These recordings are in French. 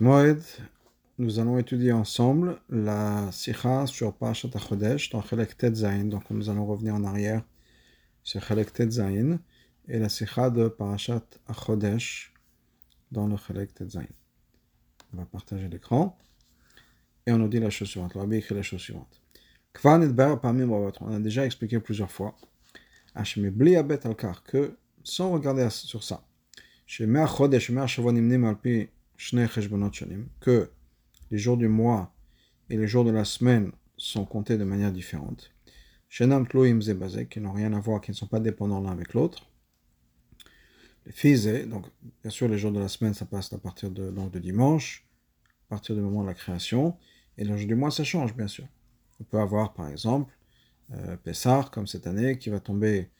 Moed, nous allons étudier ensemble la Sikha sur Parashat HaChodesh dans Chelek Zayin. Donc nous allons revenir en arrière sur Chelek Zayin et la Sikha de Parashat HaChodesh dans le Chelek Zayin. On va partager l'écran et on nous dit la chose suivante. Le Rabbi écrit. On a déjà expliqué plusieurs fois que sans regarder sur ça, chez Chodesh, Nimnim Alpi que les jours du mois et les jours de la semaine sont comptés de manière différente. Shenam Tloim qui n'ont rien à voir, qui ne sont pas dépendants l'un avec l'autre. Les donc bien sûr les jours de la semaine ça passe à partir de, donc, de dimanche, à partir du moment de la création, et les jours du mois ça change bien sûr. On peut avoir par exemple euh, Pessah comme cette année qui va tomber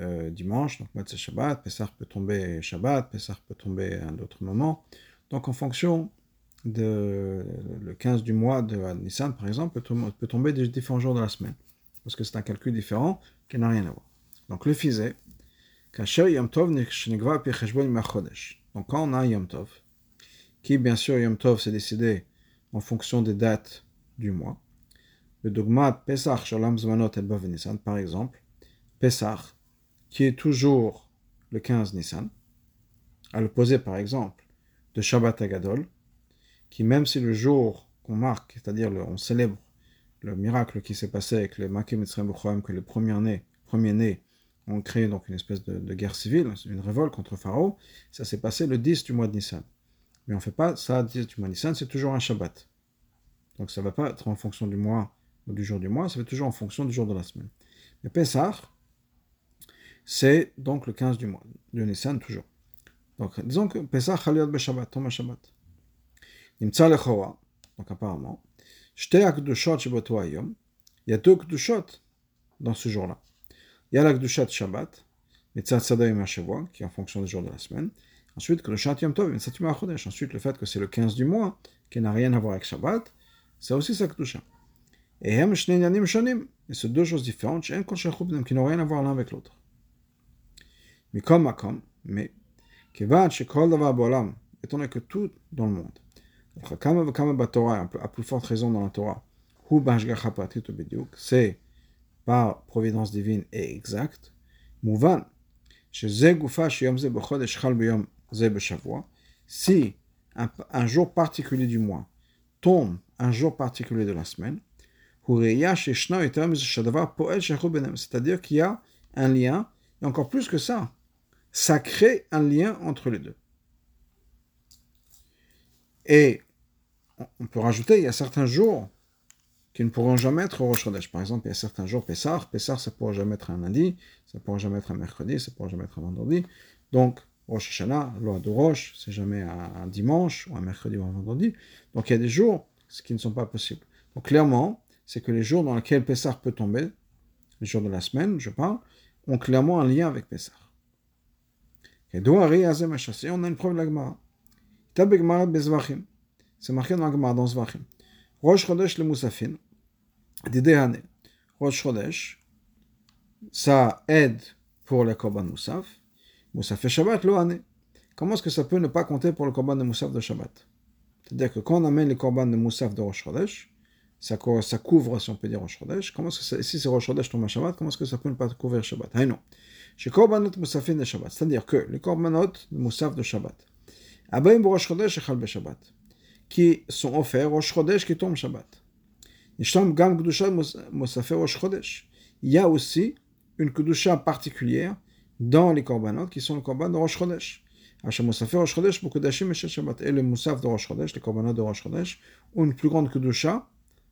euh, dimanche, donc c'est Shabbat, Pessah peut tomber Shabbat, Pessah peut tomber à un autre moment. Donc en fonction de le 15 du mois de Nissan, par exemple, peut, tomber des différents jours de la semaine. Parce que c'est un calcul différent qui n'a rien à voir. Donc le fisé, donc quand on a Yom Tov, qui bien sûr Yom Tov c'est décidé en fonction des dates du mois, le dogma Pesach Zmanot et Nissan, par exemple, Pesach, qui est toujours le 15 Nissan, à l'opposé par exemple de Shabbat Agadol, qui même si le jour qu'on marque, c'est-à-dire on célèbre le miracle qui s'est passé avec les Makim et que les premiers-nés premiers ont créé donc une espèce de, guerre civile, une révolte contre Pharaon, ça s'est passé le 10 du mois de Nissan. Mais on ne fait pas ça le 10 du mois de Nissan, c'est toujours un Shabbat. Donc ça ne va pas être en fonction du mois ou du jour du mois, ça va être toujours en fonction du jour de la semaine. Mais Pessah, c'est donc le 15 du mois, de Nissan toujours. Donc, disons que Pesach Chaliot Beshabbat, tombe Shabbat. Nimtza Lechora, donc apparemment, Shte Akdushot Shiboto Ayom, il y a deux Kdushot dans ce jour-là. Il y a la Shabbat, Mitzat Sadayim HaShavua, qui est en fonction des jours de la semaine. Ensuite, Kdushat Yom Tov, Mitzat Yom HaChodesh. Ensuite, le fait que c'est le 15 du mois, qui n'a rien à voir avec Shabbat, c'est aussi sa Kdusha. Et Hem Shnei Yanim Shonim, et c'est deux choses différentes, qui n'ont rien à voir l'un avec l'autre. Mikom Makom, mais étant donné que tout dans le monde, à plus forte raison dans la Torah, c'est par providence divine et exacte, si un, jour particulier du mois tombe un jour particulier de la semaine, c'est-à-dire qu'il y a un lien, et encore plus que ça, ça crée un lien entre les deux. Et on peut rajouter, il y a certains jours qui ne pourront jamais être au Rosh. Par exemple, il y a certains jours, Pessah, Pessah, ça ne pourra jamais être un lundi, ça ne pourra jamais être un mercredi, ça ne pourra jamais être un vendredi. Donc, Rosh Hashanah, loi de Rosh, c'est jamais un, dimanche, ou un mercredi, ou un vendredi. Donc, il y a des jours qui ne sont pas possibles. Donc, clairement, c'est que les jours dans lesquels Pessah peut tomber, les jours de la semaine, je parle, ont clairement un lien avec Pessah. Et on a une preuve de la Gemara. C'est marqué dans la Gemara, dans Zvachim. Rosh Chodesh le Moussafin, Didehane. Rosh Chodesh, ça aide pour le Korban Moussaf. Moussaf et Shabbat, lo ane. Comment est-ce que ça peut ne pas compter pour le Korban de Moussaf de Shabbat? C'est-à-dire que quand on amène le Korban de Moussaf de Rosh Chodesh, ça, ça couvre, si on peut dire, Rosh Chodesh. Comment est-ce que ça, si c'est Rosh Chodesh tombe à Shabbat, comment est-ce que ça peut ne pas couvrir Shabbat? Ah non. Chez Korbanot Moussafin de Shabbat. C'est-à-dire que les Korbanot Moussaf de Shabbat. Abayim Rosh Chodesh et Shabbat. Qui sont offerts Rosh Chodesh qui tombe Shabbat. Nishtam Gam Kedusha Moussafé Rosh Chodesh. Il y a aussi une Kedusha particulière dans les Korbanot qui sont le Korban de Rosh Chodesh. Moussafé Rosh Chodesh, Bukudashim et Shabbat. Et le Moussaf de Rosh Chodesh, les Korbanot de Rosh Chodesh, ont une plus grande Kedusha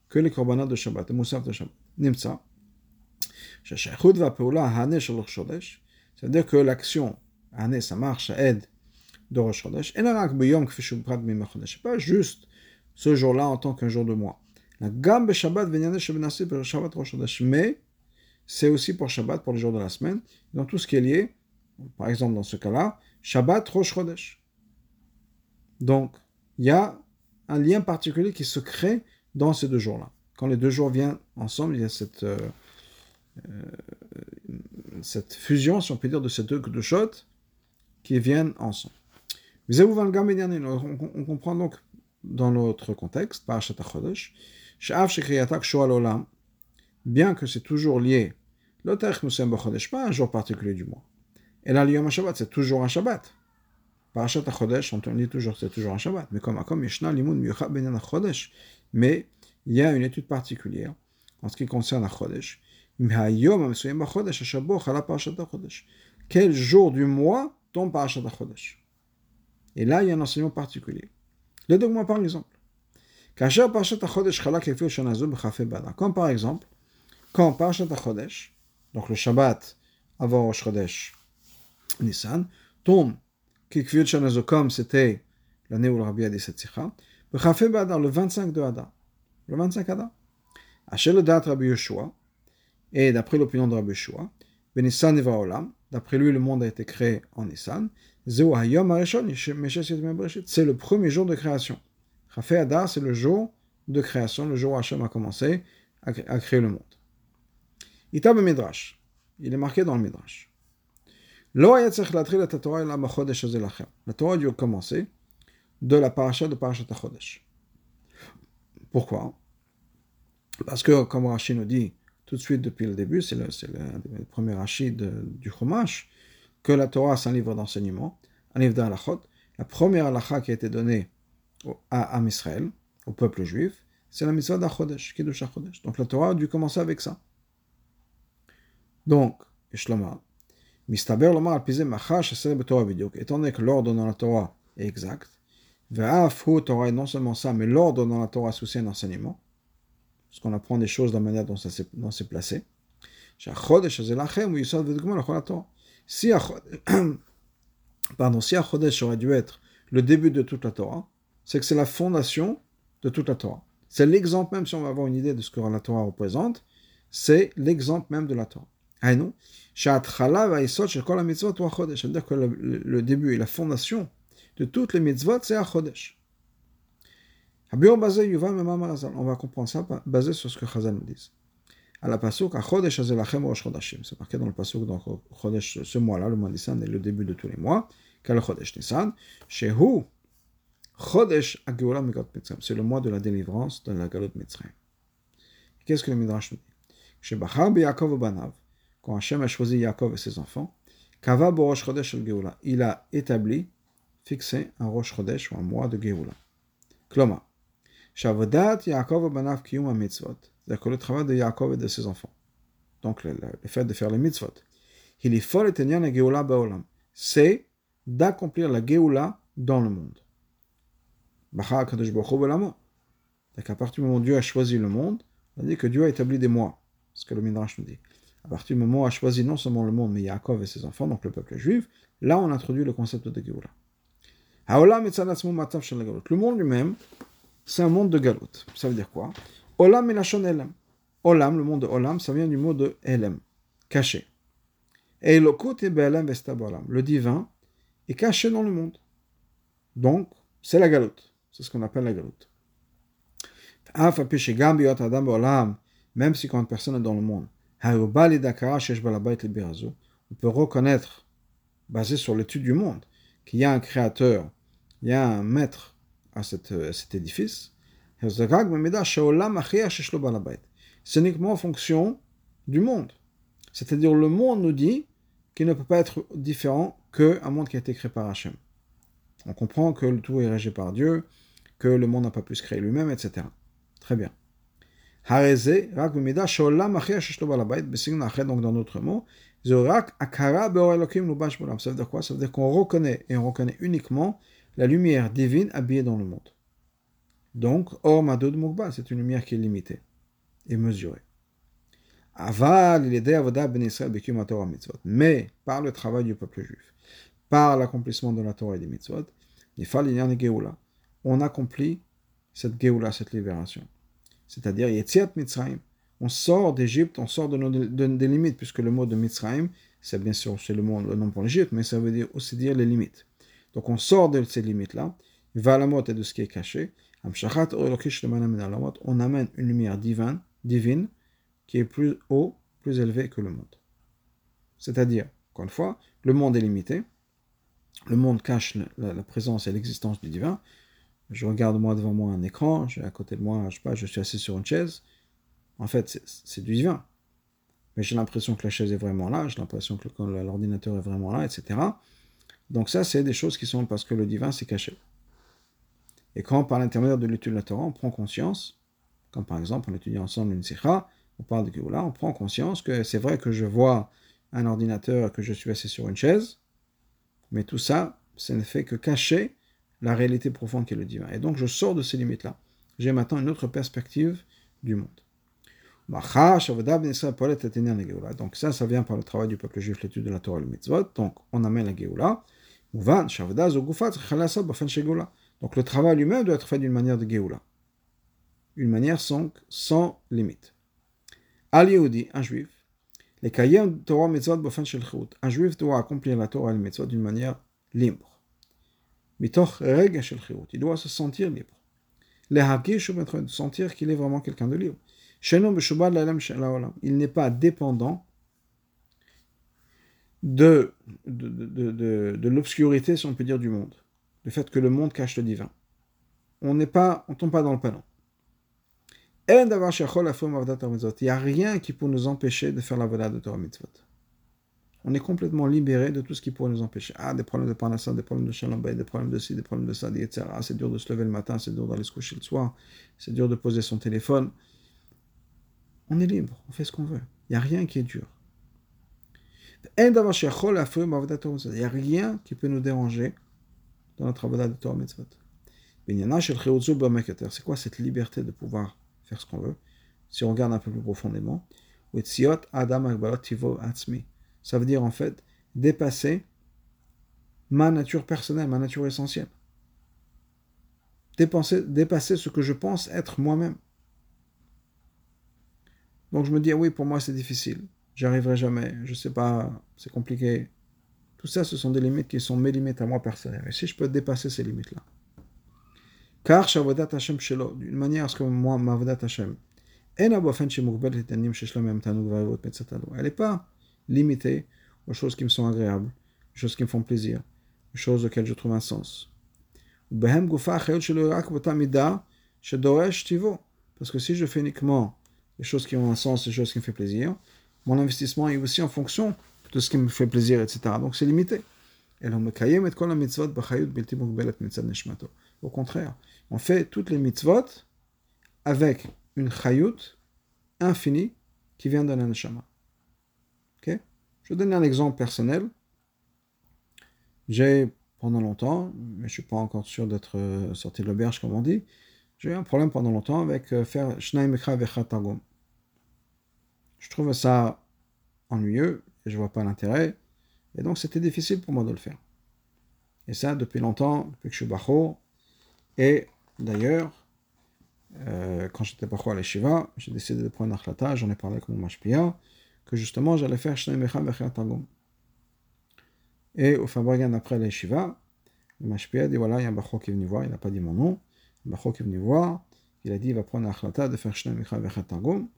que les Korbanot de Shabbat, le Moussaf de Shabbat. Nimtza. C'est-à-dire que l'action, ça marche, ça aide de Rosh Chodesh. Et pas juste ce jour-là en tant qu'un jour de mois. Mais c'est aussi pour Shabbat, pour les jours de la semaine, dans tout ce qui est lié, par exemple dans ce cas-là, Shabbat Rosh Chodesh. Donc, il y a un lien particulier qui se crée dans ces deux jours-là. Quand les deux jours viennent ensemble, il y a cette, euh, cette fusion, si on peut dire, de ces deux shots qui viennent ensemble. On comprend donc dans notre contexte, Parashat HaChodesh, Sha'af Shekriyatak Olam, bien que c'est toujours lié, l'Otarech Musem Bachodesh, pas un jour particulier du mois. Et là, l'Yom Shabbat, c'est toujours un Shabbat. Parashat HaChodesh, on dit toujours c'est toujours un Shabbat. Mais comme comme Yeshna Limud Miyuchad Ben HaChodesh, mais il y a une étude particulière en ce qui concerne HaChodesh. Quel jour du mois tombe Parashat HaChodesh Et là, il y a un enseignement particulier. Deux mois, par exemple. Comme par exemple, quand Parashat HaChodesh, donc le Shabbat avant Rosh Nissan, tombe, comme c'était l'année où le Rabbi a dit le 25 de Hadar. Le 25 Hadar. Le date Rabbi Yeshua, et d'après l'opinion de Rabbi Yeshua, Benissan Olam, d'après lui, le monde a été créé en Nissan. C'est le premier jour de création. Adar, c'est le jour de création, le jour où Hachem a commencé à, créer le monde. Itab Midrash, il est marqué dans le Midrash. La Torah a dû commencer de la paracha de Parashat HaChodesh. Pourquoi? Parce que, comme Rashi nous dit tout de suite depuis le début, c'est le, premier Rashi du Chumash, que la Torah c'est un livre d'enseignement, un livre d'Alachot. La première halacha qui a été donnée à, à Israël, au peuple juif, c'est la mitzvah d'Achodesh, Kiddush Achodesh. Donc la Torah a dû commencer avec ça. Donc, Mistaber Lomar Machash Torah étant donné que l'ordre dans la Torah est exact, Ve'af Torah est non seulement ça, mais l'ordre dans la Torah associé un enseignement, parce qu'on apprend des choses de la manière dont ça s'est placé. Si pardon, si Achodesh aurait dû être le début de toute la Torah, c'est que c'est la fondation de toute la Torah. C'est l'exemple même, si on va avoir une idée de ce que la Torah représente, c'est l'exemple même de la Torah. Ah non? C'est-à-dire que le, début et la fondation de toutes les mitzvot, c'est Achodesh. On va comprendre ça basé sur ce que Chazal nous dit. À la pasuk. C'est marqué dans le pasuk, donc Chodesh, ce mois-là, le mois Nissan, est le début de tous les mois. Quel Chodesh Nissan? C'est le mois de la délivrance de la Galot Mitzrayim. Qu'est-ce que le Midrash nous dit? Quand Hachem a choisi Yaakov et ses enfants. Il a établi, fixé un Rosh Chodesh ou un mois de Geoula. Kloma. Shavodat Yaakov Banav Kiyum Mitzvot. C'est-à-dire que le travail de Yaakov et de ses enfants. Donc le, fait de faire les mitzvot. Il est fort et la Geoula Baolam. C'est d'accomplir la Geoula dans le monde. Donc à partir du moment où Dieu a choisi le monde, on dit que Dieu a établi des mois. Ce que le Midrash nous dit. À partir du moment où a choisi non seulement le monde, mais Yaakov et ses enfants, donc le peuple juif, là on introduit le concept de Géoula. Le monde lui-même, c'est un monde de Galout. Ça veut dire quoi? Olam et la Elam. Olam, le monde de Olam, ça vient du mot de Elam, caché. Et le divin est caché dans le monde. Donc, c'est la galoute. C'est ce qu'on appelle la galoute. Même si quand une personne est dans le monde, on peut reconnaître, basé sur l'étude du monde, qu'il y a un créateur, il y a un maître à cet, édifice. C'est uniquement en fonction du monde. C'est-à-dire le monde nous dit qu'il ne peut pas être différent qu'un monde qui a été créé par Hachem. On comprend que le tout est régi par Dieu, que le monde n'a pas pu se créer lui-même, etc. Très bien. Donc dans notre mot, ça veut dire quoi? Ça veut dire qu'on reconnaît, et on reconnaît uniquement la lumière divine habillée dans le monde. Donc, Or Madud Mukba, c'est une lumière qui est limitée et mesurée. Aval, il est ben Mais, par le travail du peuple juif, par l'accomplissement de la Torah et des mitzvot, on accomplit cette Geoula, cette libération. C'est-à-dire, Yetziat Mitzrayim. On sort d'Égypte, on sort de nos des limites, puisque le mot de Mitzrayim, c'est bien sûr c'est le, le nom pour l'Égypte, mais ça veut dire aussi dire les limites. Donc on sort de ces limites-là, va la mot et de ce qui est caché. On amène une lumière divine, divine qui est plus haut, plus élevée que le monde. C'est-à-dire, encore une fois, le monde est limité, le monde cache la, présence et l'existence du divin. je regarde moi devant moi un écran, à côté de moi, je sais pas, je suis assis sur une chaise. En fait, c'est du divin. Mais j'ai l'impression que la chaise est vraiment là, j'ai l'impression que l'ordinateur est vraiment là, etc. Donc ça, c'est des choses qui sont parce que le divin s'est caché. Et quand, par l'intermédiaire de l'étude de la Torah, on prend conscience, comme par exemple on étudie ensemble une sikha, on parle de Géoula, on prend conscience que c'est vrai que je vois un ordinateur, que je suis assis sur une chaise, mais tout ça, ça ne fait que cacher la réalité profonde qui est le divin. Et donc je sors de ces limites-là. J'ai maintenant une autre perspective du monde. Donc ça, ça vient par le travail du peuple juif, l'étude de la Torah et le mitzvot. Donc on amène la Géoula. Donc le travail lui-même doit être fait d'une manière de Géoula. Une manière sans, sans limite. Al Yehudi, un juif, les Kayem Torah mitzvot b'ofen shel Un juif doit accomplir la Torah et le mitzvot d'une manière libre. Mitoch rega shel Il doit se sentir libre. Les hakish de sentir qu'il est vraiment quelqu'un de libre. Il n'est pas dépendant de, de, de, de, l'obscurité, si on peut dire, du monde le fait que le monde cache le divin. On n'est pas, on tombe pas dans le panneau. Il n'y a rien qui peut nous empêcher de faire la volade de Torah Mitzvot. On est complètement libéré de tout ce qui pourrait nous empêcher. Ah, des problèmes de parnassa, des problèmes de shalom des problèmes de ci, des problèmes de ça, etc. Ah, c'est dur de se lever le matin, c'est dur d'aller se coucher le soir, c'est dur de poser son téléphone. On est libre, on fait ce qu'on veut. Il n'y a rien qui est dur. Il n'y a rien qui peut nous déranger dans notre travail de Torah Mitzvot. C'est quoi cette liberté de pouvoir faire ce qu'on veut? Si on regarde un peu plus profondément, ça veut dire en fait dépasser ma nature personnelle, ma nature essentielle. Dépasser, dépasser ce que je pense être moi-même. Donc je me dis, ah oui, pour moi c'est difficile, j'y arriverai jamais, je sais pas, c'est compliqué, tout ça, ce sont des limites qui sont mes limites à moi personnelles. Et si je peux dépasser ces limites-là? Car Shavodat Hashem Shelo, d'une manière à ce que moi, Mavodat Hashem, elle n'est pas limitée aux choses qui me sont agréables, aux choses qui me font plaisir, aux choses auxquelles je trouve un sens. Parce que si je fais uniquement les choses qui ont un sens, les choses qui me font plaisir, mon investissement est aussi en fonction de ce qui me fait plaisir, etc. Donc c'est limité. Au contraire, on fait toutes les mitzvot avec une chayut infinie qui vient d'un neshama. Ok? Je vais donner un exemple personnel. J'ai, pendant longtemps, mais je ne suis pas encore sûr d'être euh, sorti de l'auberge comme on dit, j'ai eu un problème pendant longtemps avec euh, faire Shnai Mekha Je trouve ça ennuyeux et je vois pas l'intérêt. Et donc c'était difficile pour moi de le faire. Et ça depuis longtemps, depuis que je suis bacho. Et d'ailleurs, euh, quand j'étais bacho à l'Eshiva, j'ai décidé de prendre un j'en ai parlé avec mon mashpia, que justement j'allais faire Shnei Mecha Tagum. Et au Fabrigan après l'Eshiva, le mashpia dit voilà, il y a un bacho qui est venu voir, il n'a pas dit mon nom, un bacho qui est venu voir, il a dit il va prendre un achlata de faire Mecha Tagum.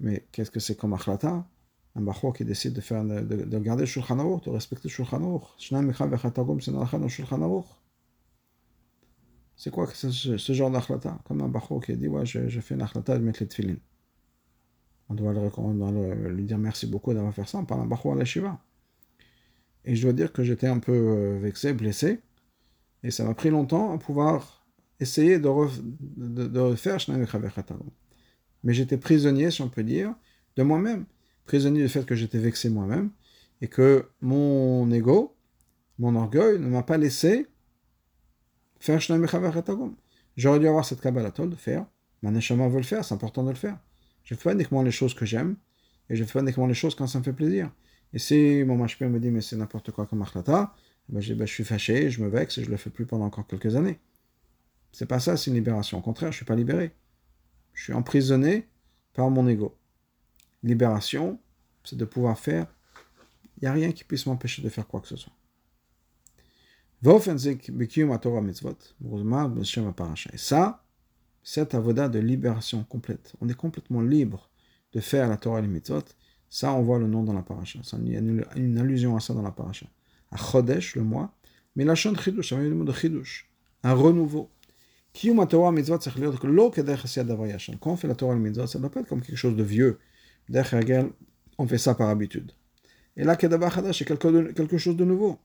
Mais qu'est-ce que c'est comme achlata? Un bachor qui décide de, faire, de, de, de garder Shulchan Aruch, de respecter Shulchan Aruch. Shnai Micha Vechatagum, c'est dans Shulchan Aruch. C'est quoi ce, ce genre d'achlata? Comme un bachor qui a dit Ouais, je, je fais une achlata de mettre les tefillin. On doit, le, on doit lui dire merci beaucoup d'avoir fait ça. On parle un bachor à la Shiva. Et je dois dire que j'étais un peu euh, vexé, blessé. Et ça m'a pris longtemps à pouvoir essayer de, ref, de, de refaire. Mais j'étais prisonnier, si on peut dire, de moi-même prisonnier du fait que j'étais vexé moi-même et que mon ego, mon orgueil ne m'a pas laissé faire J'aurais dû avoir cette kabbalatol de faire. Ma neshama veut le faire, c'est important de le faire. Je fais pas uniquement les choses que j'aime et je fais pas uniquement les choses quand ça me fait plaisir. Et si mon machpé me dit mais c'est n'importe quoi comme achlata, ben je, ben je, suis fâché, je me vexe et je le fais plus pendant encore quelques années. C'est pas ça, c'est une libération. Au contraire, je suis pas libéré. Je suis emprisonné par mon ego libération, c'est de pouvoir faire. Il n'y a rien qui puisse m'empêcher de faire quoi que ce soit. Et ça, cette avoda de libération complète. On est complètement libre de faire la Torah et les mitzvot. Ça, on voit le nom dans la paracha. Il y a une, allusion à ça dans la paracha. À Chodesh, le mois. Mais la chante chidush, chidush. Un renouveau. Quand on fait la Torah mitzvot, ça doit pas être comme quelque chose de vieux. On fait ça par habitude. Et là, c'est quelque chose de nouveau.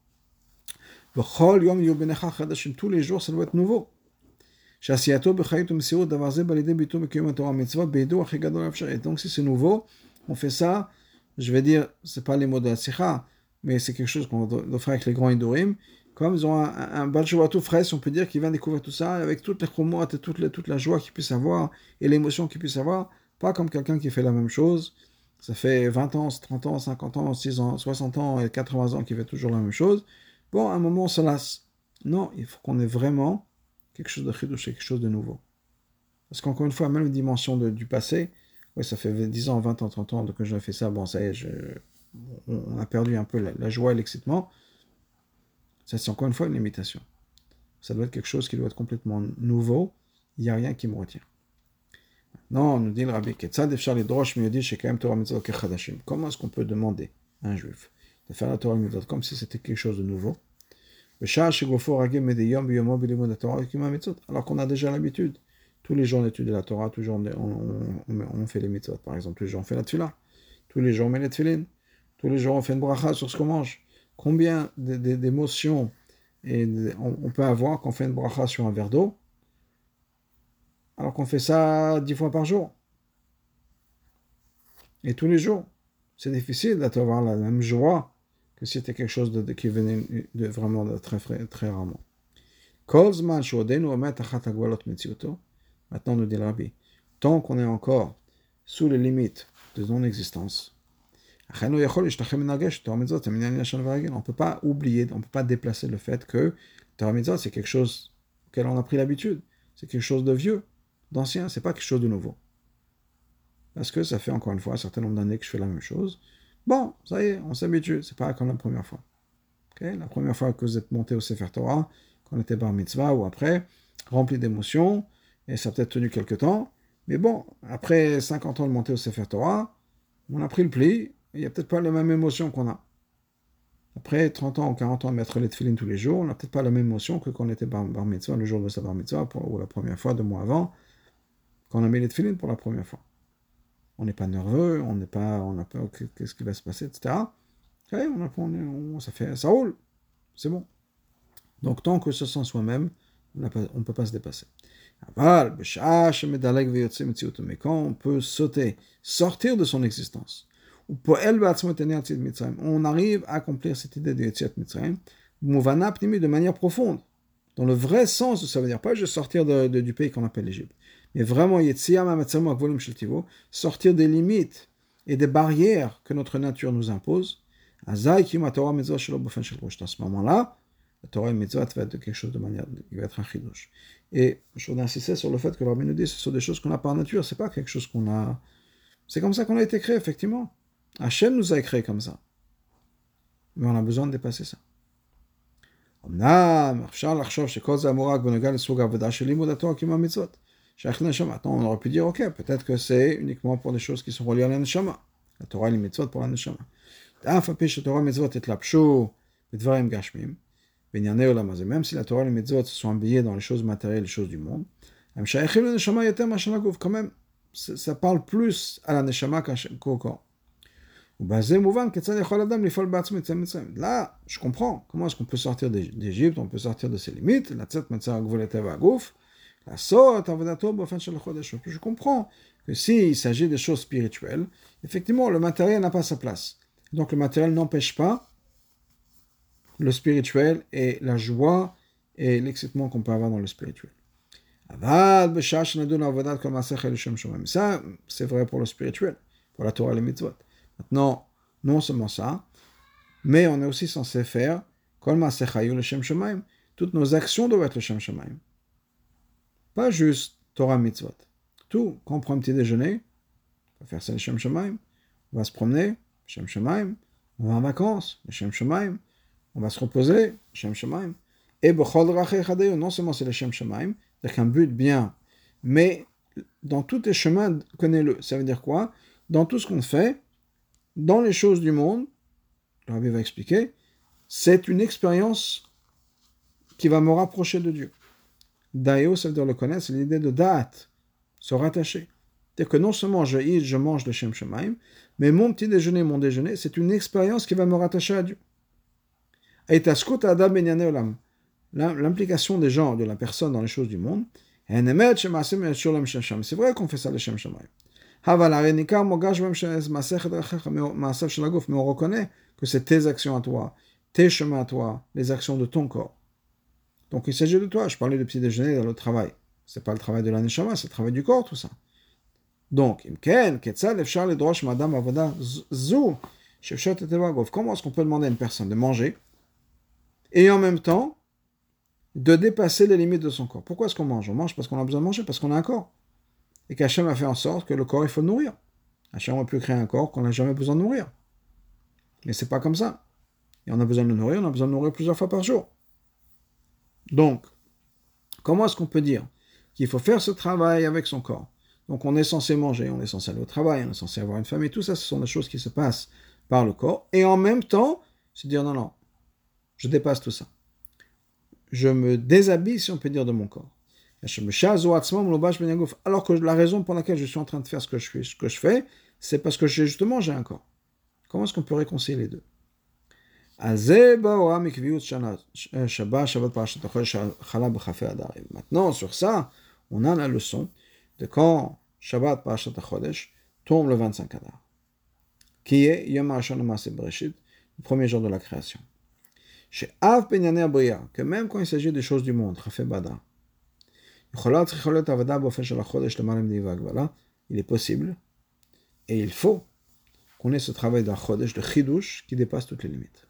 Tous les jours, ça doit être nouveau. Donc, si c'est nouveau, on fait ça, je vais dire, c'est pas les mots de la mais c'est quelque chose qu'on doit faire avec les grands Idorim. Comme ils ont un, un, un tout frais, on peut dire, qui vient découvrir tout ça, avec toutes les chromotes et toute, la joie qu'il puisse avoir, et l'émotion qu'il puisse avoir, pas comme quelqu'un qui fait la même chose. Ça fait 20 ans, 30 ans, 50 ans, 6 ans, 60 ans et 80 ans qu'il fait toujours la même chose. Bon, à un moment, on se lasse. Non, il faut qu'on ait vraiment quelque chose de chidouche, quelque chose de nouveau. Parce qu'encore une fois, même dimension du passé, ouais, ça fait 10 ans, 20 ans, 30 ans que je fais ça, bon, ça y est, on a perdu un peu la, joie et l'excitement. Ça, c'est encore une fois une limitation. Ça doit être quelque chose qui doit être complètement nouveau. Il n'y a rien qui me retient. Non, nous dit le rabbi, comment est-ce qu'on peut demander à un juif de faire la Torah mitzvot comme si c'était quelque chose de nouveau? Alors qu'on a déjà l'habitude. Tous les jours on étudie la Torah, tous les jours on, fait les mitzvot. Par exemple, tous les jours on fait la tefillah. Tous les jours on met les tefillin. Tous les jours, on fait une bracha sur ce qu'on mange. Combien d'émotions on peut avoir quand on fait une bracha sur un verre d'eau, alors qu'on fait ça dix fois par jour. Et tous les jours. C'est difficile d'avoir la même joie que si c'était quelque chose de, qui venait de, vraiment de très, très rarement. Maintenant, nous dit le Rabbi, tant qu'on est encore sous les limites de non-existence, on ne peut pas oublier, on ne peut pas déplacer le fait que Torah c'est quelque chose auquel on a pris l'habitude. C'est quelque chose de vieux, d'ancien, c'est pas quelque chose de nouveau. Parce que ça fait encore une fois un certain nombre d'années que je fais la même chose. Bon, ça y est, on s'habitue, c'est pas comme la première fois. La première fois que vous êtes monté au Sefer Torah, qu'on était bar mitzvah ou après, rempli d'émotions, et ça a peut-être tenu quelques temps, mais bon, après 50 ans de monter au Sefer Torah, on a pris le pli, il n'y a peut-être pas la même émotion qu'on a. Après 30 ans ou 40 ans de mettre les tefillin tous les jours, on n'a peut-être pas la même émotion que quand on était bar, mitzvah, le jour de sa bar mitzvah, ou la première fois, deux mois avant, quand on a mis les tefillin pour la première fois. On n'est pas nerveux, on n'est pas, on n'a pas, qu'est-ce qui va se passer, etc. on, a, on, ça, fait, ça roule, c'est bon. Donc tant que ce sent soi-même, on ne peut pas se dépasser. Mais quand on peut sauter, sortir de son existence, on arrive à accomplir cette idée de Yetziat Mitzrayim, de manière profonde, dans le vrai sens, ça veut dire pas juste sortir de, du pays qu'on appelle l'Égypte, mais vraiment sortir des limites et des barrières que notre nature nous impose. À ce moment-là, la Torah et Mitzvah va être quelque chose de manière, il va être un chidouche. Et je voudrais insister sur le fait que Rabbi nous dit ce sont des choses qu'on a par nature, c'est pas quelque chose qu'on a. C'est comme ça qu'on a été créé, effectivement. Hachem nous a créé comme ça. Mais on a besoin de dépasser ça. Maintenant, on aurait pu dire, ok, peut-être que c'est uniquement pour des choses qui sont reliées à la neshama. La Torah et les mitzvot pour la neshama. Même si la Torah et les mitzvot sont habillés dans les choses matérielles, les choses du monde, quand même, ça parle plus à la neshama qu'au corps. Là, je comprends. Comment est-ce qu'on peut sortir d'Égypte, on peut sortir de ses limites. La Je comprends que s'il s'agit de choses spirituelles, effectivement, le matériel n'a pas sa place. Donc le matériel n'empêche pas le spirituel et la joie et l'excitement qu'on peut avoir dans le spirituel. Ça, c'est vrai pour le spirituel, pour la Torah et les mitzvot. Maintenant, non seulement ça, mais on est aussi censé faire toutes nos actions doivent être le Shem Shemaim. Pas juste Torah mitzvot. Tout, quand on prend un petit déjeuner, on va faire ça le Shem Shemaim. On va se promener, Shem Shemaim. On va en vacances, le Shem Shemaim. On va se reposer, Shem Shemaim. Et non seulement c'est le Shem Shemaim, c'est un but bien, mais dans tous les chemins, connais-le. Ça veut dire quoi? Dans tout ce qu'on fait, dans les choses du monde, le Rabbi va expliquer, c'est une expérience qui va me rapprocher de Dieu. Dayo, ça veut dire le connaître, c'est l'idée de date, se rattacher. C'est-à-dire que non seulement je, je mange le Shem Shemaim, mais mon petit déjeuner, mon déjeuner, c'est une expérience qui va me rattacher à Dieu. Et L'implication des gens, de la personne dans les choses du monde, c'est vrai qu'on fait ça le Shem Shemaim. Mais on reconnaît que c'est tes actions à toi, tes chemins à toi, les actions de ton corps. Donc il s'agit de toi. Je parlais de petit déjeuner dans le travail. C'est pas le travail de l'aneshama, c'est le travail du corps, tout ça. Donc, comment est-ce qu'on peut demander à une personne de manger et en même temps de dépasser les limites de son corps Pourquoi est-ce qu'on mange? On mange parce qu'on a besoin de manger, parce qu'on a un corps. Et qu'Hachem a fait en sorte que le corps, il faut le nourrir. Hachem a pu créer un corps qu'on n'a jamais besoin de nourrir. Mais c'est pas comme ça. Et on a besoin de le nourrir, on a besoin de nourrir plusieurs fois par jour. Donc, comment est-ce qu'on peut dire qu'il faut faire ce travail avec son corps? Donc, on est censé manger, on est censé aller au travail, on est censé avoir une famille, tout ça, ce sont des choses qui se passent par le corps. Et en même temps, se dire non, non, je dépasse tout ça. Je me déshabille, si on peut dire, de mon corps. Alors que la raison pour laquelle je suis en train de faire ce que je fais, ce que je fais c'est parce que justement j'ai un corps. Comment est-ce qu'on peut réconcilier les deux? Maintenant, sur ça, on a la leçon de quand Shabbat Parashat HaChodesh tombe le 25 Adar, qui est Yom HaShon Bereshit, le premier jour de la création. Chez Av que même quand il s'agit des choses du monde, Chafé Badar, il est possible et il faut qu'on ait ce travail d'un chodesh, de chidush, qui dépasse toutes les limites.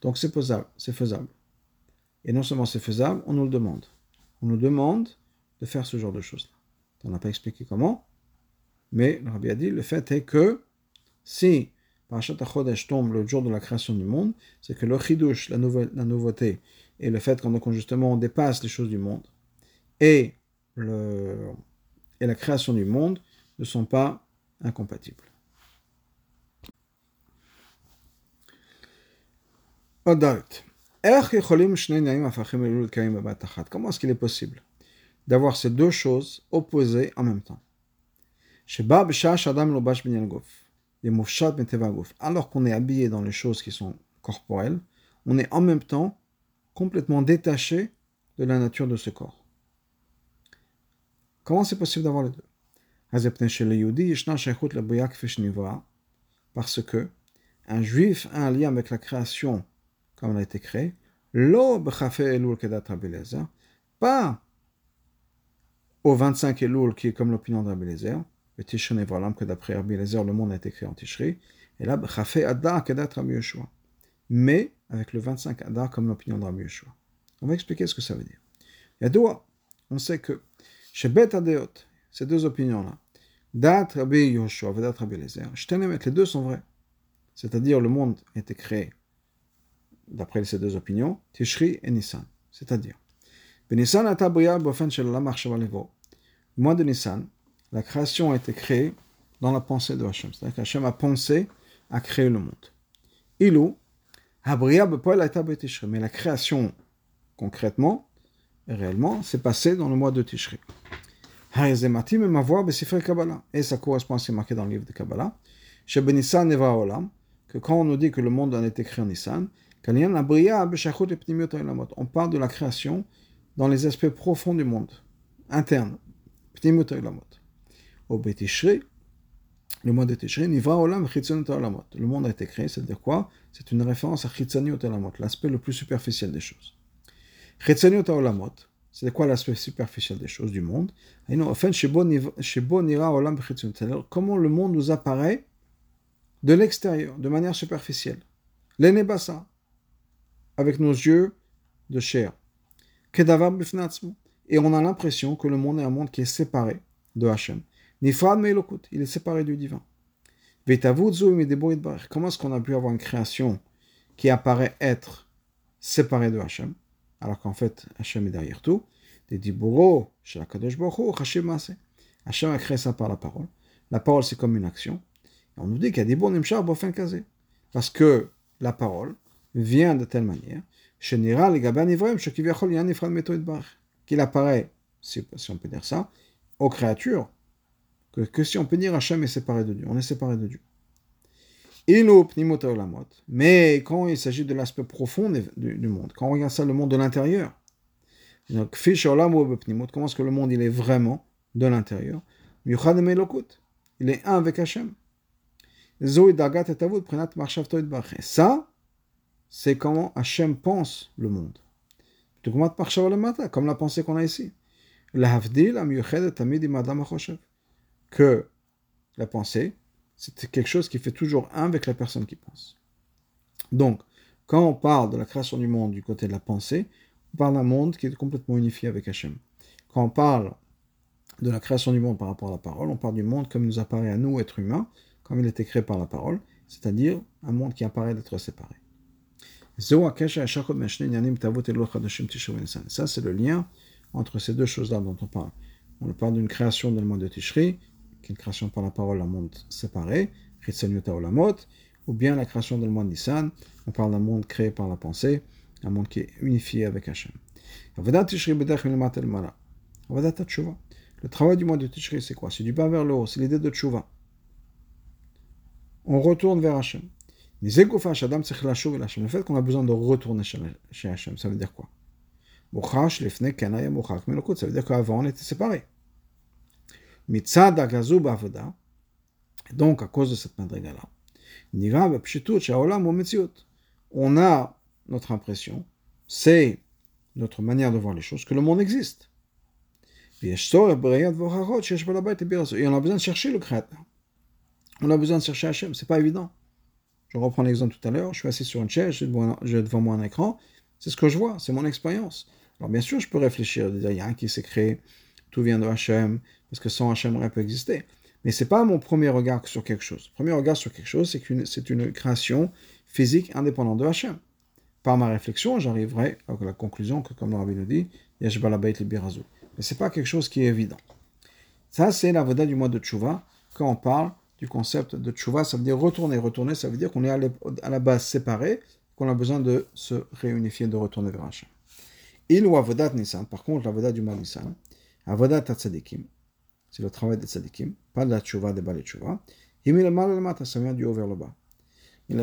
Donc c'est faisable. Et non seulement c'est faisable, on nous le demande. On nous demande de faire ce genre de choses-là. On n'a pas expliqué comment, mais le Rabbi a dit, le fait est que si Parashat HaChodesh tombe le jour de la création du monde, c'est que le chidush, la, la nouveauté, et le fait qu'on justement on dépasse les choses du monde, et, le, et la création du monde ne sont pas incompatibles. Comment est-ce qu'il est possible d'avoir ces deux choses opposées en même temps? Alors qu'on est habillé dans les choses qui sont corporelles, on est en même temps complètement détaché de la nature de ce corps. Comment c'est possible d'avoir les deux Parce que un juif a un lien avec la création comme elle a été créée, pas au 25 Elul qui est comme l'opinion Lezer, le Tishon que d'après Rabbi Lezer le monde a été créé en Tishri, et là, Adar Kedat Rabbi Yeshua. Mais avec le 25 Adar comme l'opinion de Rabbi Yeshua. On va expliquer ce que ça veut dire. Il y a deux, on sait que ces deux opinions-là, Dat Rabbi Yoshua, Dat Rabbi Lezer, les deux sont vrais. C'est-à-dire, le monde a été créé, d'après ces deux opinions, Tishri et Nissan. C'est-à-dire, le mois de Nissan, la création a été créée dans la pensée de Hachem. C'est-à-dire qu'Hachem a pensé à créer le monde. Ilou, mais la création, concrètement, et réellement, c'est passé dans le mois de Tishri. Et ça correspond à ce qui est marqué dans le livre de Kabbalah. Que quand on nous dit que le monde a été créé en Nissan, on parle de la création dans les aspects profonds du monde, interne. Au Betishri, le mois de Tishri, le monde a été créé, c'est-à-dire quoi? C'est une référence à Chitzaniot l'aspect le plus superficiel des choses. Chitzaniot c'est quoi l'aspect superficiel des choses du monde? Comment le monde nous apparaît de l'extérieur, de manière superficielle. L'enebasa, avec nos yeux de chair. Et on a l'impression que le monde est un monde qui est séparé de Hachem. Il est séparé du divin. Comment est-ce qu'on a pu avoir une création qui apparaît être séparée de Hachem? Alors qu'en fait, Hachem est derrière tout. Des diburo, chez Hachem a créé ça par la parole. La parole, c'est comme une action. On nous dit qu'il y a des bons nimshar bofen kazé. Parce que la parole vient de telle manière qu'il apparaît, si, on peut dire ça, aux créatures, que, que si on peut dire Hachem est séparé de Dieu, on est séparé de Dieu. Mais quand il s'agit de l'aspect profond du, monde, quand on regarde ça, le monde de l'intérieur, donc, comment est-ce que le monde il est vraiment de l'intérieur? Il est un avec Hachem. Ça, c'est comment Hachem pense le monde. Comme la pensée qu'on a ici. Que la pensée, c'est quelque chose qui fait toujours un avec la personne qui pense. Donc, quand on parle de la création du monde du côté de la pensée, on parle d'un monde qui est complètement unifié avec Hachem. Quand on parle de la création du monde par rapport à la parole, on parle du monde comme il nous apparaît à nous, êtres humains, comme il était créé par la parole, c'est-à-dire un monde qui apparaît d'être séparé. Ça, c'est le lien entre ces deux choses-là dont on parle. On parle d'une création dans le monde de Tishri, création par la parole, un monde séparé, ou bien la création dans le Nissan, on parle d'un monde créé par la pensée, un monde qui est unifié avec Hachem. Le travail du mois de Tishri, c'est quoi? C'est du bas vers le haut, c'est l'idée de Tchouva. On retourne vers Hachem. Le fait qu'on a besoin de retourner chez Hachem, ça veut dire quoi? Ça veut dire qu'avant on était séparés. Donc, à cause de cette madriga-là, on a notre impression, c'est notre manière de voir les choses, que le monde existe. Et on a besoin de chercher le créateur. On a besoin de chercher Hachem, c'est pas évident. Je reprends l'exemple tout à l'heure, je suis assis sur une chaise, j'ai devant moi un écran, c'est ce que je vois, c'est mon expérience. Alors bien sûr, je peux réfléchir, dire, il y a un qui s'est créé, tout vient de Hachem, parce que sans Hachem, rien peut exister. Mais c'est pas mon premier regard sur quelque chose. Premier regard sur quelque chose, c'est qu'une c'est une création physique indépendante de Hachem. Par ma réflexion, j'arriverai à la conclusion que, comme le Rabbi nous dit, Yesh Balabait Libirazu. Mais c'est pas quelque chose qui est évident. Ça, c'est la voda du mois de Tchouva, quand on parle du concept de tchouva, ça veut dire retourner. Retourner, ça veut dire qu'on est à la base séparé, qu'on a besoin de se réunifier, de retourner vers Hachem. Il ou avodat Nissan, par contre, l'avodat du mois Nissan, avodat tzadikim, c'est le travail des tzadikim, pas de la tchouva, des balais ça vient du haut vers le bas. Il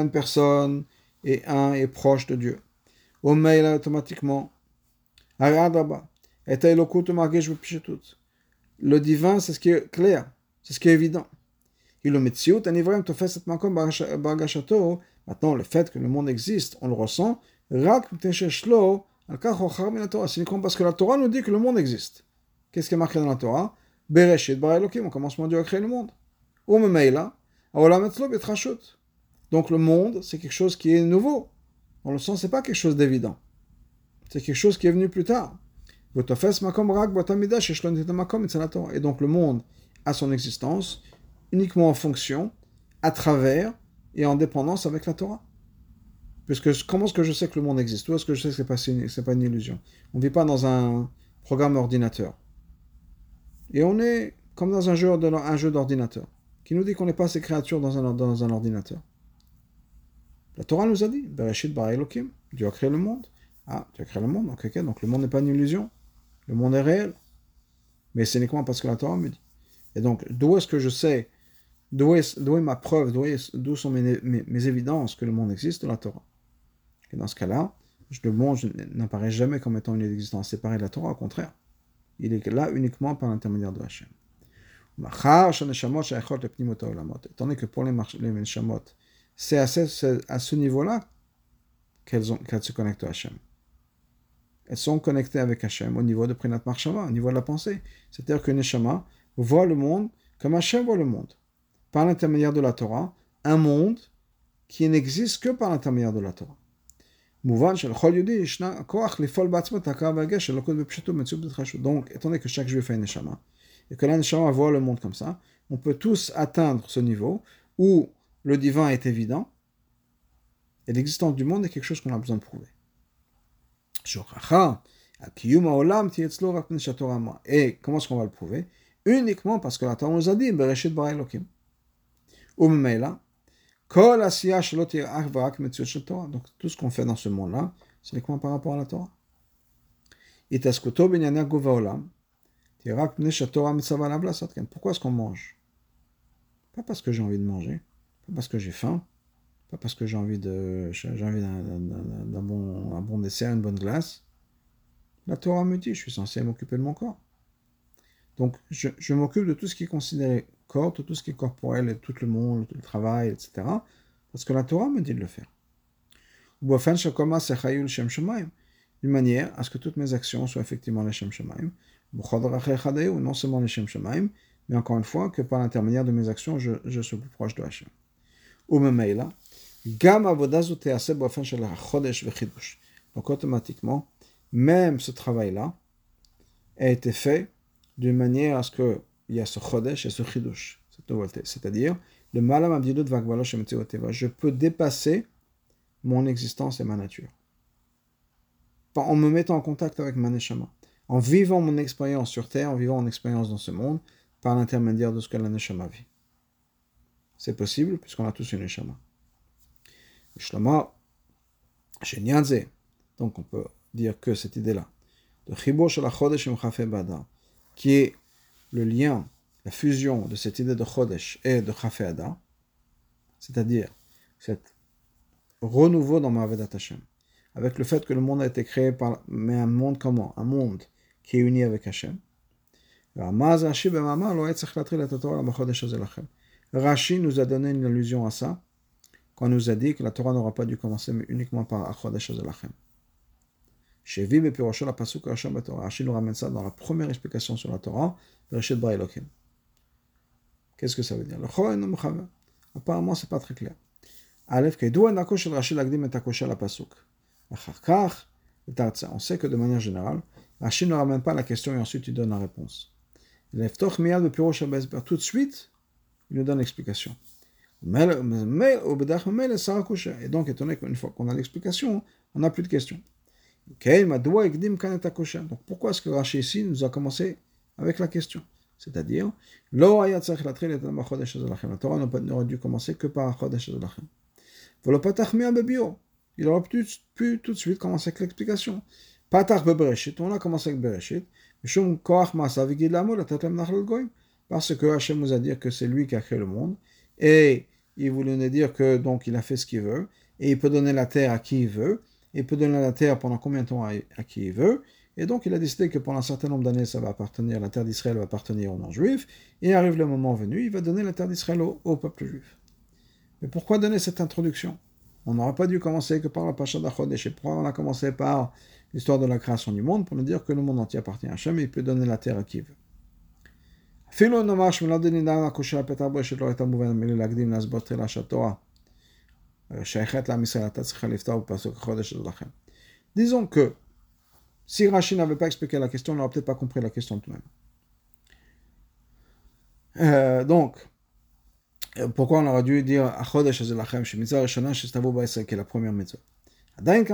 une personne, et un est proche de Dieu. Mail, automatiquement, le divin, c'est ce qui est clair, c'est ce qui est évident. Maintenant, le fait que le monde existe, on le ressent. Uniquement parce que la Torah nous dit que le monde existe. Qu'est-ce qui est marqué dans la Torah? Bereshit au commencement Dieu a créé le monde. Donc le monde, c'est quelque chose qui est nouveau. On le sent, c'est pas quelque chose d'évident. C'est quelque chose qui est venu plus tard. Et donc le monde a son existence uniquement en fonction, à travers et en dépendance avec la Torah. Puisque comment est-ce que je sais que le monde existe? Où est-ce que je sais que ce n'est pas, une, pas une illusion? On ne vit pas dans un programme ordinateur. Et on est comme dans un jeu, d'ordinateur, qui nous dit qu'on n'est pas ces créatures dans un, dans un ordinateur. La Torah nous a dit, Dieu a créé le monde. Ah, Dieu a créé le monde, donc, donc le monde n'est pas une illusion. Le monde est réel. Mais c'est uniquement parce que la Torah me dit. Et donc, d'où est-ce que je sais, d'où est, ma preuve, d'où sont mes, évidences que le monde existe? La Torah Et dans ce cas-là, le monde n'apparaît jamais comme étant une existence séparée de la Torah, au contraire. Il est là uniquement par l'intermédiaire de Hachem. Étant donné que pour les, les c'est à ce, niveau-là qu'elles se connectent à Hachem elles sont connectées avec Hachem au niveau de Prinat Marshava, au niveau de la pensée. C'est-à-dire que Neshama voit le monde comme Hachem voit le monde, par l'intermédiaire de la Torah, un monde qui n'existe que par l'intermédiaire de la Torah. Donc, étant donné que chaque juif a une neshama, et que la neshama voit le monde comme ça, on peut tous atteindre ce niveau où le divin est évident, et l'existence du monde est quelque chose qu'on a besoin de prouver. Et comment est-ce qu'on va le prouver Uniquement parce que la Torah nous a dit Bereshit bara Elohim. Donc tout ce qu'on fait dans ce monde-là, c'est uniquement par rapport à la Torah. Pourquoi est-ce qu'on mange? Pas parce que j'ai envie de manger, pas parce que j'ai faim, pas parce que j'ai envie de j'ai envie d'un bon, dessert, une bonne glace. La Torah me dit, je suis censé m'occuper de mon corps. Donc, je, je m'occupe de tout ce qui est considéré corps, tout ce qui est corporel, et tout le monde, tout le travail, etc. Parce que la Torah me dit de le faire. D'une manière à ce que toutes mes actions soient effectivement les Shem Shemaim, non seulement les Shem Shemaim, mais encore une fois, que par l'intermédiaire de mes actions, je, je suis plus proche de Hachem. Donc automatiquement, même ce travail-là a été fait d'une manière à ce qu'il y a ce chodesh et ce chidush, cette nouveauté. C'est-à-dire, le malam abdidut Je peux dépasser mon existence et ma nature. En me mettant en contact avec ma neshama. En vivant mon expérience sur terre, en vivant mon expérience dans ce monde, par l'intermédiaire de ce que la neshama vit. C'est possible puisqu'on a tous une neshama. Shlama, chez donc on peut dire que cette idée-là, de Chibur Shel Chodesh Bada, qui est le lien, la fusion de cette idée de Chodesh et de Chafé Ada, c'est-à-dire cet renouveau dans Ma'avedat Hashem, avec le fait que le monde a été créé par, mais un monde comment? Un monde qui est uni avec Hashem. Rashi nous a donné une allusion à ça, quand on nous a dit que la Torah n'aura pas dû commencer mais uniquement par Achodesh Azelachem. Shevi et Pirosho la Pasuk Hashem Torah. Rashi nous ramène ça dans la première explication sur la Torah, Bereshit Ba Elohim. Qu'est-ce que ça veut dire? Le Chohen Mechaver. Apparemment, c'est pas très clair. Aleph, Kedou Enako Shel Rashi Lagdim et Akosha la Pasuk. Acharkach, on sait que de manière générale, Rashi ne ramène pas la question et ensuite il donne la réponse. Leftoch Miyad et Pirosho tout de suite, il nous donne l'explication. Et donc, étonné qu'une fois qu'on a l'explication, on n'a plus de questions. Donc pourquoi est-ce que Rashi ici nous a commencé avec la question? C'est-à-dire, la Torah n'aurait dû commencer que par Chodesh Azalachem. Il aurait pu, tout de suite commencer avec l'explication. Bereshit, on a commencé avec Bereshit. Parce que Hachem nous a dit que c'est lui qui a créé le monde. Et il voulait nous dire que donc il a fait ce qu'il veut. Et il peut donner la terre à qui il veut il peut donner la terre pendant combien de temps à, qui il veut. Et donc il a décidé que pendant un certain nombre d'années, ça va appartenir, la terre d'Israël va appartenir aux non-juifs. Et arrive le moment venu, il va donner la terre d'Israël au, peuple juif. Mais pourquoi donner cette introduction? On n'aurait pas dû commencer que par la Pacha d'Achodesh. Et pourquoi on a commencé par l'histoire de la création du monde pour nous dire que le monde entier appartient à Hachem et il peut donner la terre à qui il veut. Disons que si Rachid n'avait pas expliqué la question, on n'aurait peut-être pas compris la question tout de même. Euh, donc, pourquoi on aurait dû dire Achodesh Azelachem, chez Mitzvah Rishana, chez Stavo qui est la première mitzvah Il y a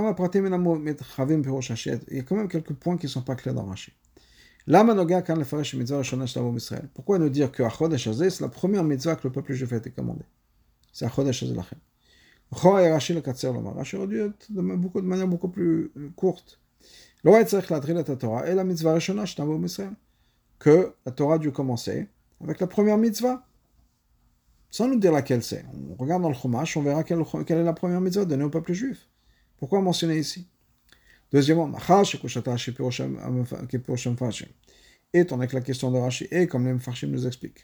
quand même quelques points qui ne sont pas clairs dans Rachid. Pourquoi nous dire que Achodesh Azeh, c'est la première mitzvah que le peuple juif a été commandé C'est Achodesh Azelachem. Rashi aurait dû être de, manière beaucoup plus courte. Que la Torah a dû commencer avec la première mitzvah. Sans nous dire laquelle c'est. On regarde dans le Chumash, on verra quelle, est la première mitzvah donnée au peuple juif. Pourquoi mentionner ici? Deuxièmement, et on la question de et comme les Mfarshim nous expliquent.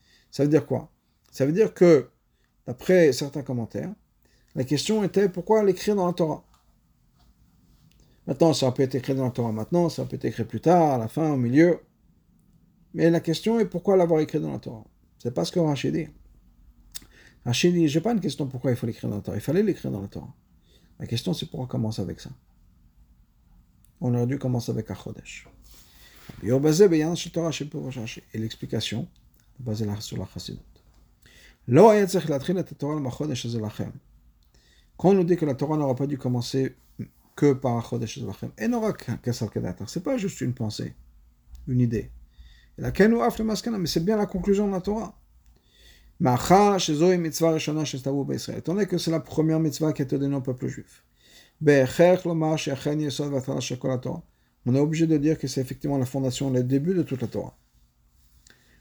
Ça veut dire quoi? Ça veut dire que, d'après certains commentaires, la question était pourquoi l'écrire dans la Torah? Maintenant, ça peut être écrit dans la Torah maintenant, ça peut être écrit plus tard, à la fin, au milieu. Mais la question est pourquoi l'avoir écrit dans la Torah? C'est pas ce que Rachid dit. Rachid dit, j'ai pas une question pourquoi il faut l'écrire dans la Torah. Il fallait l'écrire dans la Torah. La question, c'est pourquoi commencer avec ça? On aurait dû commencer avec Achodesh. Et l'explication, basée sur la Chassidut. Quand on nous dit que la Torah n'aura pas dû commencer que par Achodesh Lachem, et n'aura qu'un c'est pas juste une pensée, une idée. Mais c'est bien la conclusion de la Torah. Étant donné que c'est la première mitzvah qui a été donnée au peuple juif. On est obligé de dire que c'est effectivement la fondation, le début de toute la Torah.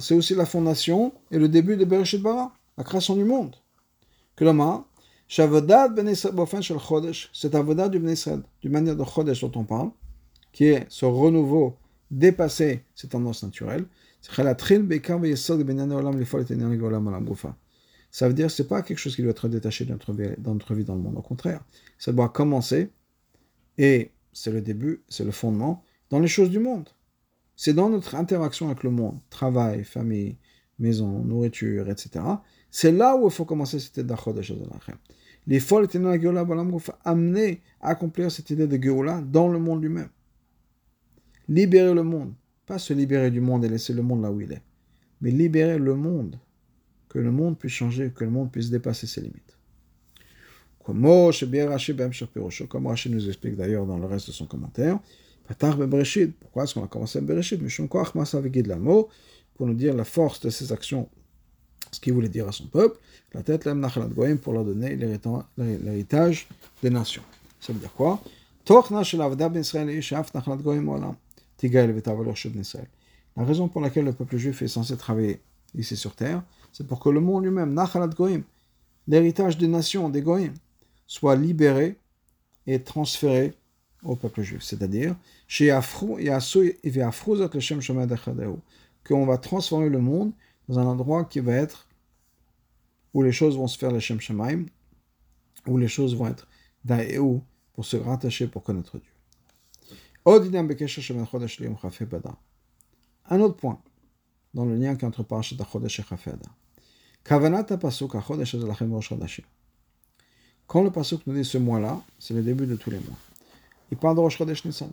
C'est aussi la fondation et le début de Bereshit Bara, la création du monde. Que l'homme ben cette du Bnei d'une manière de Chodesh dont on parle, qui est ce renouveau, dépasser ces tendances naturelles, ça veut dire que ce n'est pas quelque chose qui doit être détaché de de notre vie dans le monde. Au contraire, ça doit commencer, et c'est le début, c'est le fondement, dans les choses du monde. C'est dans notre interaction avec le monde, travail, famille, maison, nourriture, etc. C'est là où il faut commencer cette idée de Les folles amener à accomplir cette idée de Géoula dans le monde lui-même. Libérer le monde. Pas se libérer du monde et laisser le monde là où il est, mais libérer le monde, que le monde puisse changer, que le monde puisse dépasser ses limites. Comme Rashi nous explique d'ailleurs dans le reste de son commentaire, pourquoi est-ce qu'on a commencé Bereshit Pour nous dire la force de ses actions, ce qu'il voulait dire à son peuple, la tête pour leur donner l'héritage des nations. Ça veut dire quoi? La raison pour laquelle le peuple juif est censé travailler ici sur terre, c'est pour que le monde lui-même, l'héritage des nations, des Goïm, soit libéré et transféré au peuple juif. C'est-à-dire, qu'on va transformer le monde dans un endroit qui va être où les choses vont se faire les Shem Shemaim, où les choses vont être pour se rattacher, pour connaître Dieu. Un autre point dans le lien entre Parashat HaChodesh et Chafeda. Kavanat HaPasuk HaChodesh Lachem Rosh. Quand le Pasuk nous dit ce mois-là, c'est le début de tous les mois. Il parle de Rosh Chodesh Nissan.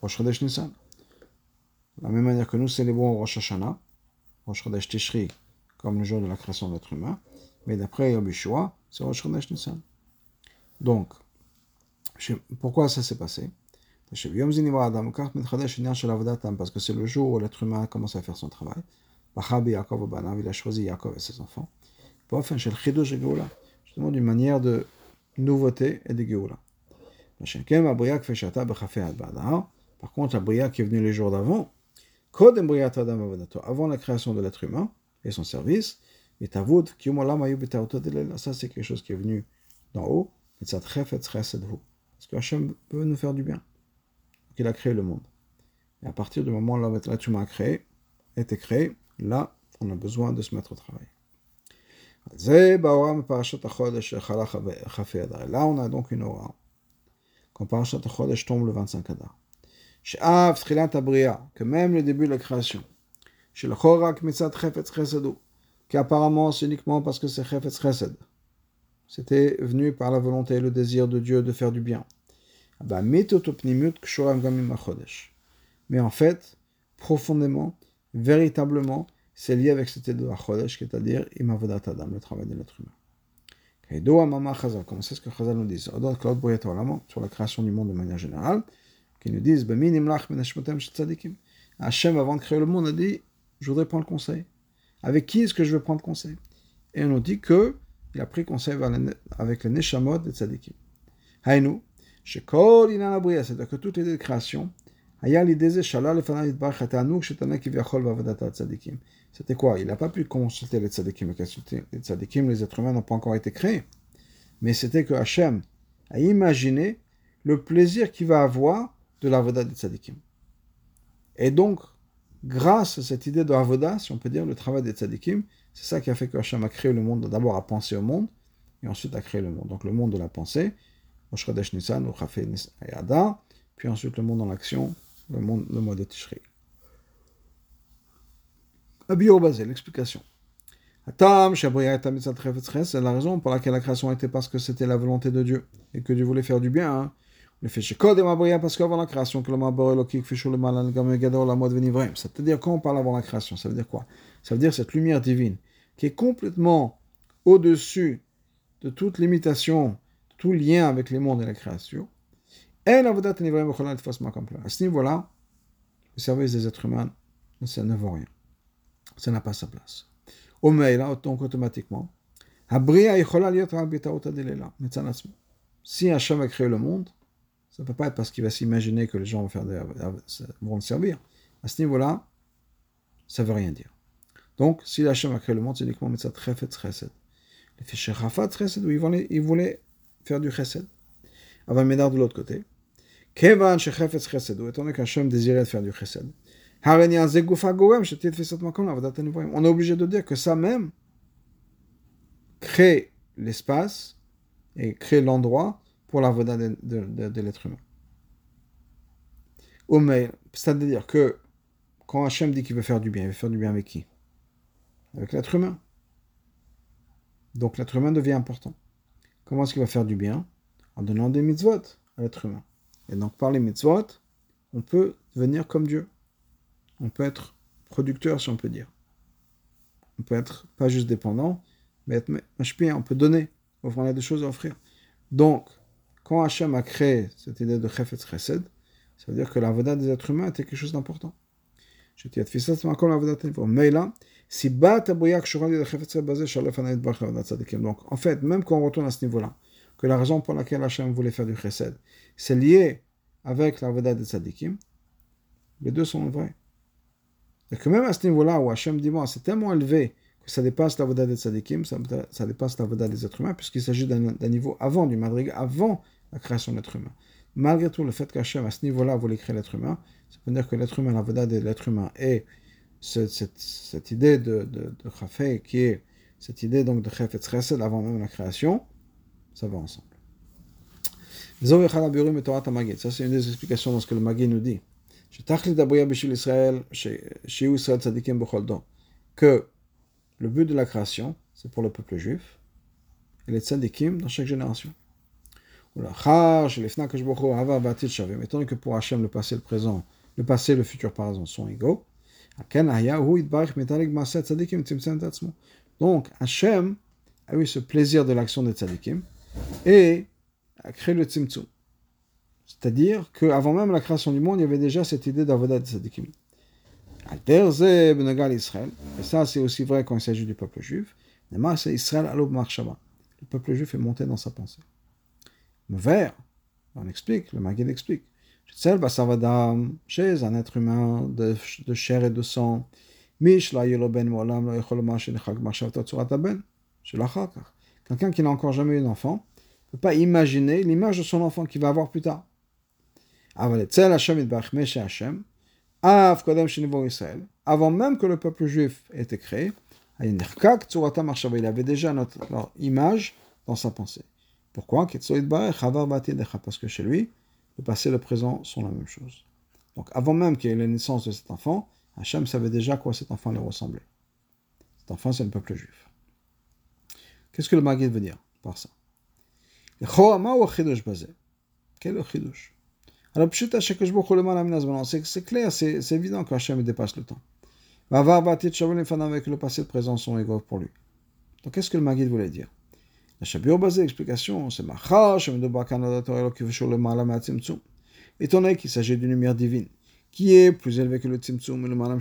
Rosh Chodesh Nissan. La même manière que nous célébrons Rosh Hashanah, Rosh Chodesh Tishri, comme le jour de la création de l'être humain, mais d'après Yom Yeshua, c'est Rosh Chodesh Nissan. Donc, pourquoi ça s'est passé? Parce que c'est le jour où l'être humain a commencé à faire son travail. Il a choisi Yaakov et ses enfants. Justement, d'une manière de nouveauté et de Géoula. Par contre, la Bria qui est venue les jours d'avant, avant la création de l'être humain et son service, ça c'est quelque chose qui est venu d'en haut, parce que Hachem peut nous faire du bien. Il a créé le monde. Et à partir du moment où l'être humain a créé, a été créé, là, on a besoin de se mettre au travail. Là, on a donc une aura. Quand Parashat HaChodesh tombe le 25 Adar. Que même le début de la création. Qu'apparemment, c'est uniquement parce que c'est Chefetz c'était venu par la volonté et le désir de Dieu de faire du bien. Mais en fait, profondément, véritablement, c'est lié avec cette idée de Chodesh, c'est-à-dire Imavodat Adam, le travail de l'être humain. Comment c'est ce que Chazal nous dit? Sur la création du monde de manière générale, qui nous disent Hachem, avant de créer le monde, a dit Je voudrais prendre conseil. Avec qui est-ce que je veux prendre conseil? Et on nous dit que il a pris conseil avec le Neshamot de Tzadikim. Haïnou, c'est-à-dire que toutes les créations, c'était quoi? Il n'a pas pu consulter les tzadikim. Les tzadikim, les êtres humains n'ont pas encore été créés. Mais c'était que Hachem a imaginé le plaisir qu'il va avoir de l'avoda des tzadikim. Et donc, grâce à cette idée de avoda, si on peut dire, le travail des tzadikim, c'est ça qui a fait que Hachem a créé le monde, d'abord à penser au monde, et ensuite à créer le monde. Donc le monde de la pensée, Nissan, puis ensuite le monde dans l'action, le, monde, de Tishri. Basé, l'explication. La raison pour laquelle la création était parce que c'était la volonté de Dieu et que Dieu voulait faire du bien. Hein. Le fait parce qu'avant la création, que le C'est-à-dire, quand on parle avant la création, ça veut dire quoi? Ça veut dire cette lumière divine qui est complètement au-dessus de toute limitation, tout lien avec les mondes et la création. À ce niveau-là, le service des êtres humains, ça ne vaut rien. Ça n'a pas sa place. Au là, donc automatiquement, si Hachem a créé le monde, ça ne peut pas être parce qu'il va s'imaginer que les gens vont, faire vont le servir. À ce niveau-là, ça ne veut rien dire. Donc, si Hachem a créé le monde, c'est uniquement Mitzat Chefet Chesed. Les fichiers Rafat Chesed, où il voulait, il voulait faire du Chesed. Avant Médard de l'autre côté. Kevan Shechefet Chesed, étant donné qu'Hachem désirait faire du Chesed. On est obligé de dire que ça même crée l'espace et crée l'endroit pour la voda de, l'être humain. C'est-à-dire que quand Hachem dit qu'il veut faire du bien, il veut faire du bien avec qui? Avec l'être humain. Donc l'être humain devient important. Comment est-ce qu'il va faire du bien? En donnant des mitzvot à l'être humain. Et donc par les mitzvot, on peut devenir comme Dieu on peut être producteur, si on peut dire. On peut être pas juste dépendant, mais être on peut donner, on a des choses à offrir. Donc, quand Hachem a créé cette idée de Chefetz Chesed, ça veut dire que la des êtres humains était quelque chose d'important. Mais là, si Donc, en fait, même quand on retourne à ce niveau-là, que la raison pour laquelle Hachem voulait faire du chesed, c'est lié avec la des tzadikim, les deux sont vrais. Et que même à ce niveau-là où Hachem dit, bon, c'est tellement élevé que ça dépasse la voda des tzadikim, ça, dépasse la voda des êtres humains, puisqu'il s'agit d'un niveau avant, du madrig, avant la création de l'être humain. Malgré tout, le fait qu'Hachem, à ce niveau-là, voulait créer l'être humain, ça veut dire que l'être humain, la voda de l'être humain, et cette, idée de, de, de qui est cette idée donc de Chafet Chesed avant même la création, ça va ensemble. Ça, c'est une des explications dans ce que le Magui nous dit que le but de la création, c'est pour le peuple juif, et les tzadikim dans chaque génération. Étant que pour Hachem, le passé, le présent, le passé le futur, par exemple, sont égaux, donc Hachem a eu ce plaisir de l'action des tzadikim et a créé le tzimtzum. C'est-à-dire qu'avant même la création du monde, il y avait déjà cette idée d'Avodat Tzadikim. Israël, et ça c'est aussi vrai quand il s'agit du peuple juif, c'est Israël. Le peuple juif est monté dans sa pensée. Le vert, on explique, le Maguil explique. Chez un être humain de, chair et de sang, Quelqu'un qui n'a encore jamais eu d'enfant ne peut pas imaginer l'image de son enfant qu'il va avoir plus tard. Avant même que le peuple juif ait été créé, il avait déjà notre, image dans sa pensée. Pourquoi? Parce que chez lui, le passé et le présent sont la même chose. Donc avant même qu'il y ait la naissance de cet enfant, Hachem savait déjà quoi cet enfant allait ressembler. Cet enfant, c'est le peuple juif. Qu'est-ce que le Maguid veut dire par ça? Quel est le chidush alors, c'est clair, c'est évident que Hachem dépasse le temps. avec le passé le présent sont égaux pour lui. Donc qu'est-ce que le Maguid voulait dire? La Shabir basée l'explication, c'est Étant donné qu'il s'agit d'une lumière divine, qui est plus élevée que le Tzimtzum, le Malam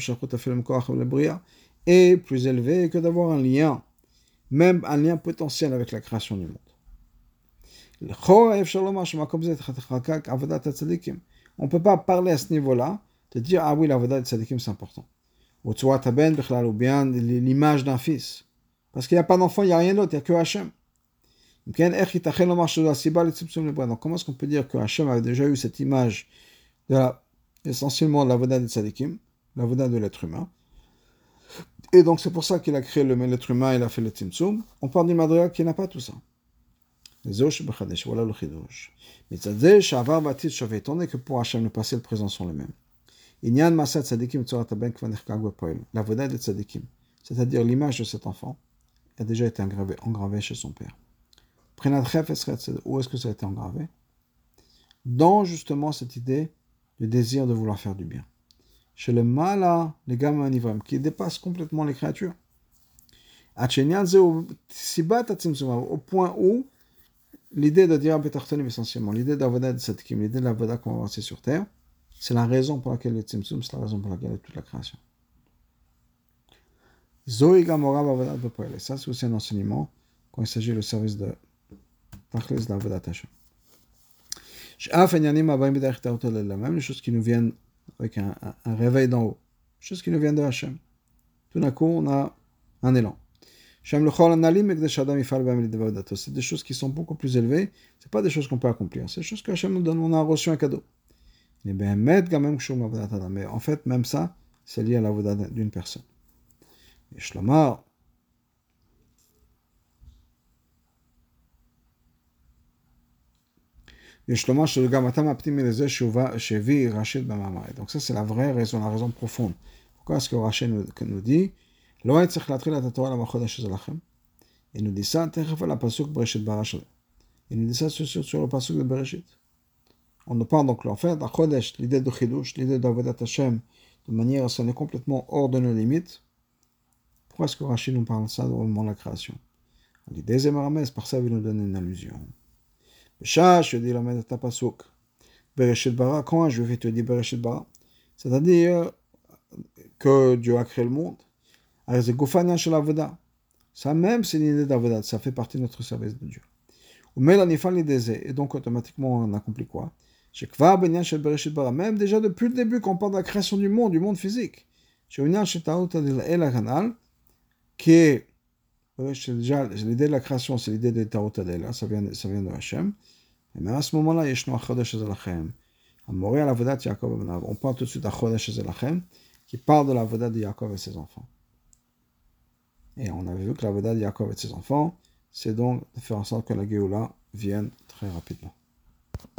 le Bria, est plus élevé que d'avoir un lien, même un lien potentiel avec la création du monde. On ne peut pas parler à ce niveau-là, de dire, ah oui, la de tzadikim c'est important. Ou bien l'image d'un fils. Parce qu'il n'y a pas d'enfant, il n'y a rien d'autre, il n'y a que Hachem. Donc, comment est-ce qu'on peut dire que Hachem avait déjà eu cette image de la, essentiellement de la Voda de Tzadikim, la Voda de l'être humain? Et donc, c'est pour ça qu'il a créé l'être humain, il a fait le Tzimtzum. On parle d'une Madrigal qui n'a pas tout ça. C'est-à-dire l'image de cet enfant, a déjà été engravé, engravé chez son père. Où est-ce que ça a été engravé? Dans justement cette idée du désir de vouloir faire du bien. Chez le mala, les gamins qui dépasse complètement les créatures. Au point où l'idée de dire essentiellement, l'idée d'avoda de cette l'idée de l'avoda qu'on va avancer sur terre, c'est la raison pour laquelle le tzimtzum, c'est la raison pour laquelle toute la création. Zoï Gamora Ça, c'est aussi un enseignement quand il s'agit du service de Tachlis d'Avodat Hashem. Même les choses qui nous viennent avec un, un, réveil d'en haut, les choses qui nous viennent de Hachem. Tout d'un coup, on a un élan. C'est des choses qui sont beaucoup plus élevées. C'est pas des choses qu'on peut accomplir. C'est des choses qu'Hachem nous donne. On a reçu un cadeau. Mais en fait, même ça, c'est lié à la voda d'une personne. Et Donc ça c'est la vraie raison, la raison profonde. Pourquoi est-ce que Rachel nous dit לא היה צריך להתחיל את התורה למה חודש הזה לכם? Il nous dit ça תכף על הפסוק בראשית ברא שלו. Il nous dit ça sur, sur le pasuk de Bereshit. On nous parle donc en fait, à Chodesh, l'idée de Chidush, l'idée d'Avodat Hashem, de manière à ce n'est complètement hors de nos limites. Pourquoi est-ce que Rachid nous parle ça au moment de la création L'idée c'est par ça il nous donne une allusion. je dis la tapasuk. Bereshit bara, quand je vais te dire Bereshit bara C'est-à-dire que Dieu a créé le monde. ça même, c'est l'idée d'Avoda, ça fait partie de notre service de Dieu. Et donc automatiquement on accomplit quoi? Même déjà depuis le début, quand on parle de la création du monde, du monde physique. Est déjà l'idée de la création, c'est l'idée de Tarot Adela, ça vient, ça vient de Hachem. Et même à ce moment-là, On parle tout de suite à Chodesh qui parle de la Vodat de Yaakov et ses enfants. Et on avait vu que la Vodat de Yaakov et ses enfants, c'est donc de faire en sorte que la Géoula vienne très rapidement.